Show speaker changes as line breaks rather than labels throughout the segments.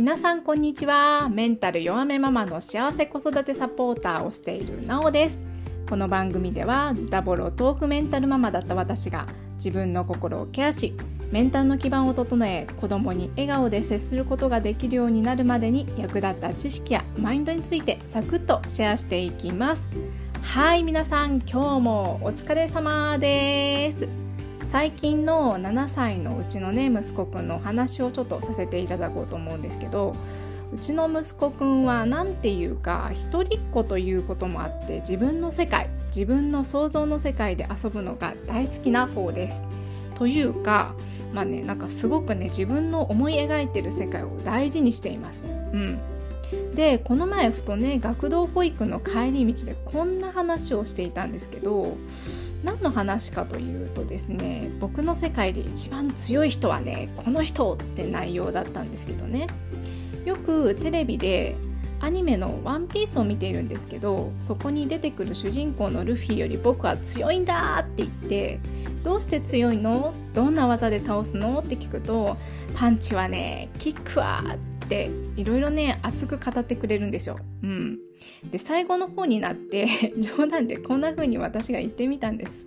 皆さんこんにちは。メンタル弱めママの幸せ子育てサポーターをしているなおです。この番組ではズタボロ豆腐メンタルママだった私が自分の心をケアしメンタルの基盤を整え子供に笑顔で接することができるようになるまでに役立った知識やマインドについてサクッとシェアしていきます。はい皆さん今日もお疲れ様です。最近の7歳のうちのね息子くんのお話をちょっとさせていただこうと思うんですけどうちの息子くんは何ていうか一人っ子ということもあって自分の世界自分の想像の世界で遊ぶのが大好きな方です。というかまあねなんかすごくね自分の思い描いてる世界を大事にしています。うんでこの前ふとね学童保育の帰り道でこんな話をしていたんですけど何の話かというとですね僕の世界で一番強い人はねこの人って内容だったんですけどね。よくテレビでアニメの「ワンピースを見ているんですけどそこに出てくる主人公のルフィより僕は強いんだって言ってどうして強いの？どんな技で倒すの？って聞くとパンチはねキックはっていろいろね熱く語ってくれるんですよ。うん、で最後の方になって 冗談でこんな風に私が言ってみたんです。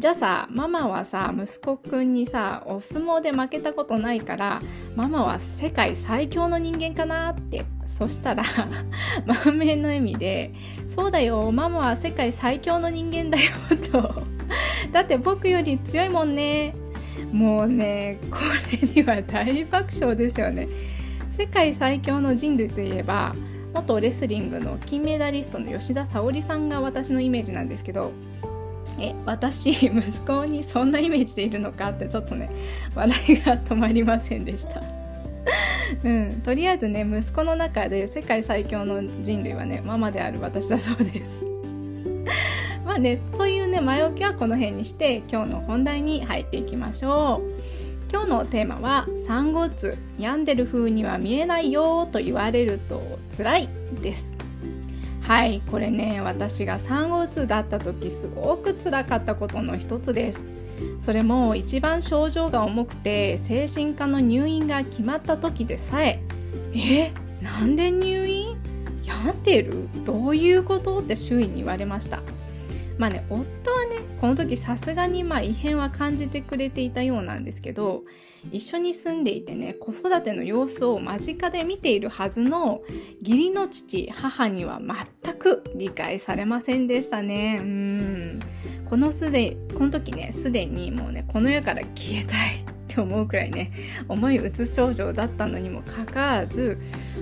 じゃあさママはさ息子くんにさお相撲で負けたことないからママは世界最強の人間かなって。そしたら 満面の笑みで「そうだよママは世界最強の人間だよ」と「だって僕より強いもんね」もうねこれには大爆笑ですよね。世界最強の人類といえば元レスリングの金メダリストの吉田沙保里さんが私のイメージなんですけどえ私 息子にそんなイメージでいるのかってちょっとね笑いが止まりませんでした。うん、とりあえずね息子の中で世界最強の人類はねママである私だそうです。まあねそういうね前置きはこの辺にして今日の本題に入っていきましょう。今日のテーマは産後うつ病んでる風には見えないよと言われると辛いです。はいこれね私が産後うつだった時すごく辛かったことの一つです。それも一番症状が重くて精神科の入院が決まった時でさえ。えなんで入院？病んでる？どういうこと？って周囲に言われました。まあね夫はねこの時さすがにまあ異変は感じてくれていたようなんですけど一緒に住んでいてね子育ての様子を間近で見ているはずの義理の父母には全く理解されませんでしたね。うん。このすでこの時ねすでにもうねこの世から消えたいって思うくらいね重いうつ症状だったのにもかかわらず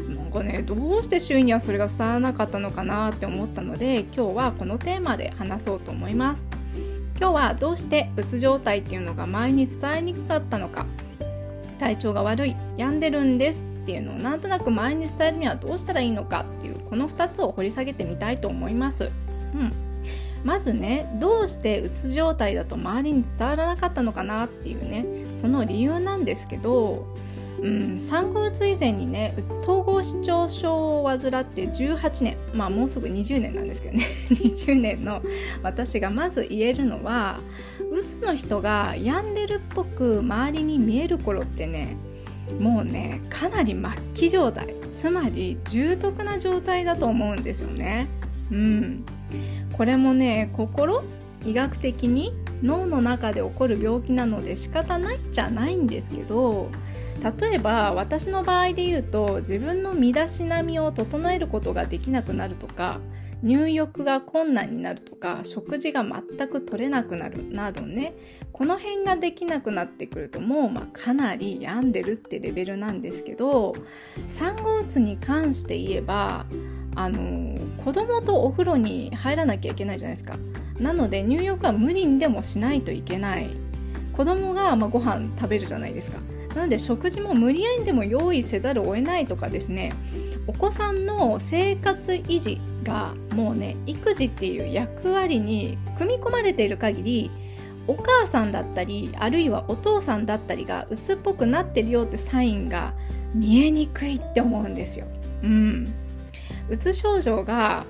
なんかねどうして周囲にはそれが伝わらなかったのかなって思ったので今日はこのテーマで話そうと思います今日はどうしてうつ状態っていうのが前に伝えにくかったのか体調が悪い病んでるんですっていうのをなんとなく前に伝えるにはどうしたらいいのかっていうこの2つを掘り下げてみたいと思います。うんまずねどうしてうつ状態だと周りに伝わらなかったのかなっていうねその理由なんですけど、うん、産後うつ以前にね統合失調症を患って18年まあもうすぐ20年なんですけどね 20年の私がまず言えるのはうつの人が病んでるっぽく周りに見える頃ってねもうねかなり末期状態つまり重篤な状態だと思うんですよね。うん、これもね心？医学的に？脳の中で起こる病気なので仕方ないじゃないんですけど例えば私の場合で言うと自分の身だしなみを整えることができなくなるとか入浴が困難になるとか食事が全く取れなくなるなどねこの辺ができなくなってくるともうまかなり病んでるってレベルなんですけど産後うつに関して言えばあの子供とお風呂に入らなきゃいけないじゃないですか。なので入浴は無理にでもしないといけない。子供がまあご飯食べるじゃないですか。なので食事も無理やりでも用意せざるを得ないとかですね。お子さんの生活維持がもうね育児っていう役割に組み込まれている限りお母さんだったりあるいはお父さんだったりが鬱っぽくなってるよってサインが見えにくいって思うんですよ。うん、うつ症状が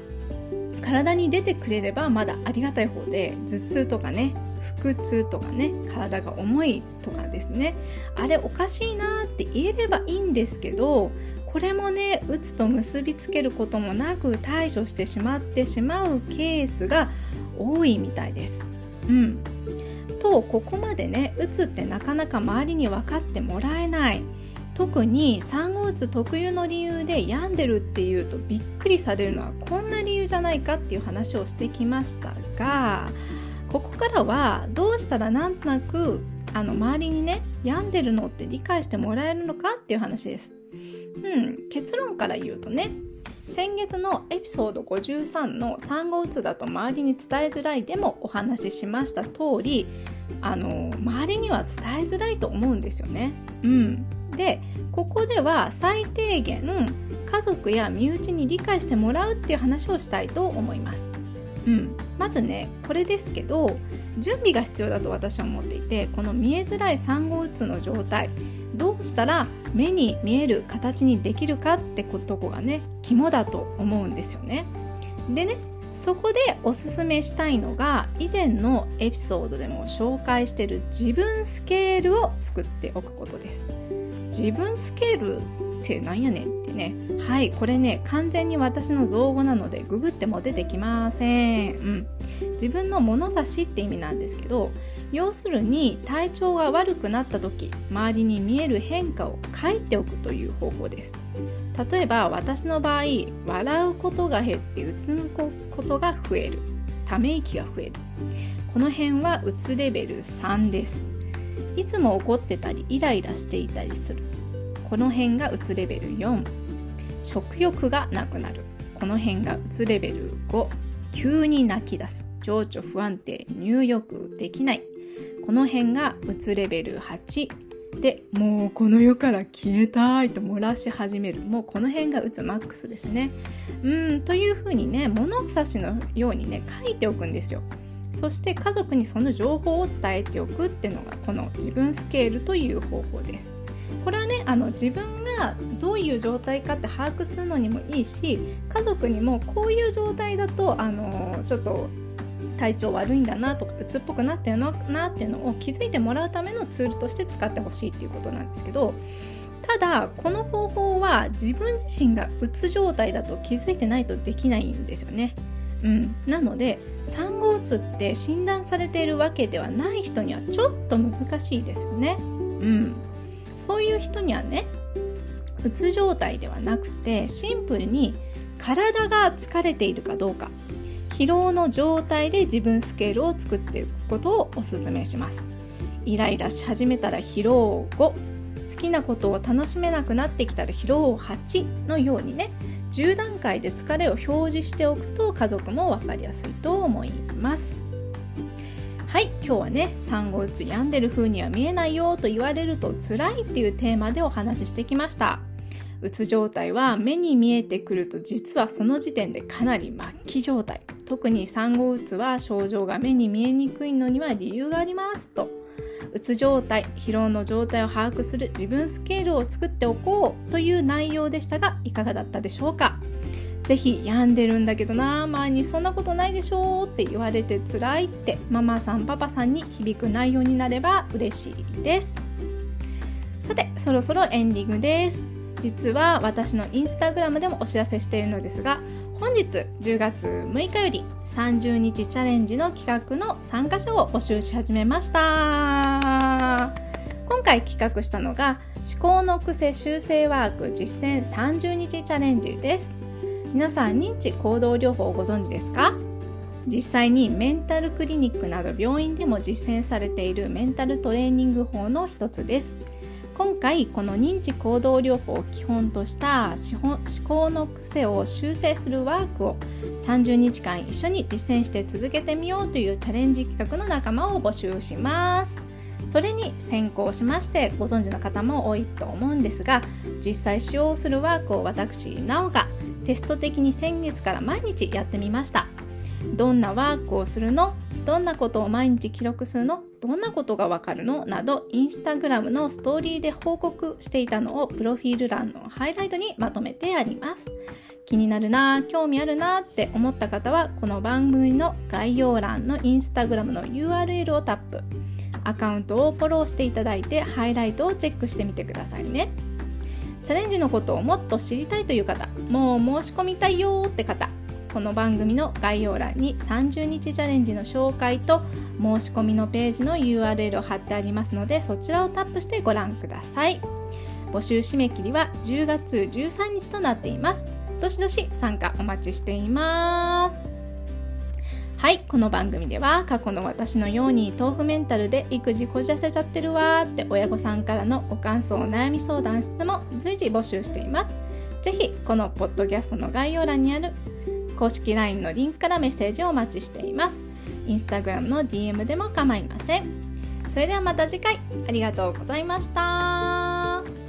体に出てくれればまだありがたい方で頭痛とかね腹痛とかね体が重いとかですね。あれおかしいなって言えればいいんですけどこれもねうつと結びつけることもなく対処してしまってしまうケースが多いみたいです。うん、とここまでねうつってなかなか周りに分かってもらえない。特に産後うつ特有の理由で病んでるっていうとびっくりされるのはこんな理由じゃないかっていう話をしてきましたがここからはどうしたらなんとなくあの周りにね病んでるのって理解してもらえるのかっていう話です。うん、結論から言うとね先月のエピソード53の産後うつだと周りに伝えづらいでもお話ししました通りあの周りには伝えづらいと思うんですよね。うん、でここでは最低限家族や身内に理解してもらうっていう話をしたいと思います。うん、まずねこれですけど準備が必要だと私は思っていてこの見えづらい産後うつの状態どうしたら目に見える形にできるかってことがね肝だと思うんですよね。でねそこでおすすめしたいのが以前のエピソードでも紹介してる自分スケールを作っておくことです。自分スケールってなんやねんってね。はいこれね完全に私の造語なのでググっても出てきません、うん、自分の物差しって意味なんですけど要するに体調が悪くなった時周りに見える変化を書いておくという方法です。例えば私の場合笑うことが減ってうつむくことが増える。ため息が増える。この辺はうつレベル3です。いつも怒ってたりイライラしていたりする。この辺がうつレベル4食欲がなくなる。この辺がうつレベル5急に泣き出す。情緒不安定入浴できない。この辺がうつレベル8でもうこの世から消えたいと漏らし始める。もうこの辺がうつマックスですね。うんというふうにね物差しのようにね書いておくんですよ。そして家族にその情報を伝えておくっていうのがこの自分スケールという方法ですこれはねあの自分がどういう状態かって把握するのにもいいし家族にもこういう状態だとあのちょっと体調悪いんだなとかうつっぽくなってるのなっていうのを気づいてもらうためのツールとして使ってほしいっていうことなんですけどただこの方法は自分自身がうつ状態だと気づいてないとできないんですよね。うん、なので産後うつって診断されているわけではない人にはちょっと難しいですよね。うん、そういう人にはねうつ状態ではなくてシンプルに体が疲れているかどうか。疲労の状態で自分スケールを作っていくことをおすすめします。イライラし始めたら疲労5好きなことを楽しめなくなってきたら疲労8のようにね10段階で疲れを表示しておくと家族も分かりやすいと思います。はい今日はね産後うつ病んでる風には見えないよと言われると辛いっていうテーマでお話ししてきました。うつ状態は目に見えてくると実はその時点でかなり末期状態。特に産後うつは症状が目に見えにくいのには理由がありますと。うつ状態疲労の状態を把握する自分スケールを作っておこうという内容でしたがいかがだったでしょうか？是非病んでるんだけどな前にそんなことないでしょって言われて辛いってママさんパパさんに響く内容になれば嬉しいです。さてそろそろエンディングです。実は私のインスタグラムでもお知らせしているのですが本日10月6日より30日チャレンジの企画の参加者を募集し始めました。今回企画したのが思考の癖修正ワーク実践30日チャレンジです。皆さん認知行動療法をご存知ですか？実際にメンタルクリニックなど病院でも実践されているメンタルトレーニング法の一つです。今回この認知行動療法を基本とした思考の癖を修正するワークを30日間一緒に実践して続けてみようというチャレンジ企画の仲間を募集します。それに先行しましてご存知の方も多いと思うんですが実際使用するワークを私なおがテスト的に先月から毎日やってみました。どんなワークをするの？どんなことを毎日記録するの？どんなことがわかるの？などインスタグラムのストーリーで報告していたのをプロフィール欄のハイライトにまとめてあります。気になるな興味あるなって思った方はこの番組の概要欄のインスタグラムの URL をタップ。アカウントをフォローしていただいてハイライトをチェックしてみてくださいね。チャレンジのことをもっと知りたいという方もう申し込みたいよって方この番組の概要欄に30日チャレンジの紹介と申し込みのページの URL を貼ってありますのでそちらをタップしてご覧ください。募集締め切りは10月13日となっています。どしどし参加お待ちしています。はい、この番組では過去の私のように豆腐メンタルで育児こじらせちゃってるわーって親御さんからのご感想、お悩み相談、質問随時募集しています。ぜひこのポッドキャストの概要欄にある公式 LINE のリンクからメッセージをお待ちしています。Instagram の DM でも構いません。それではまた次回ありがとうございました。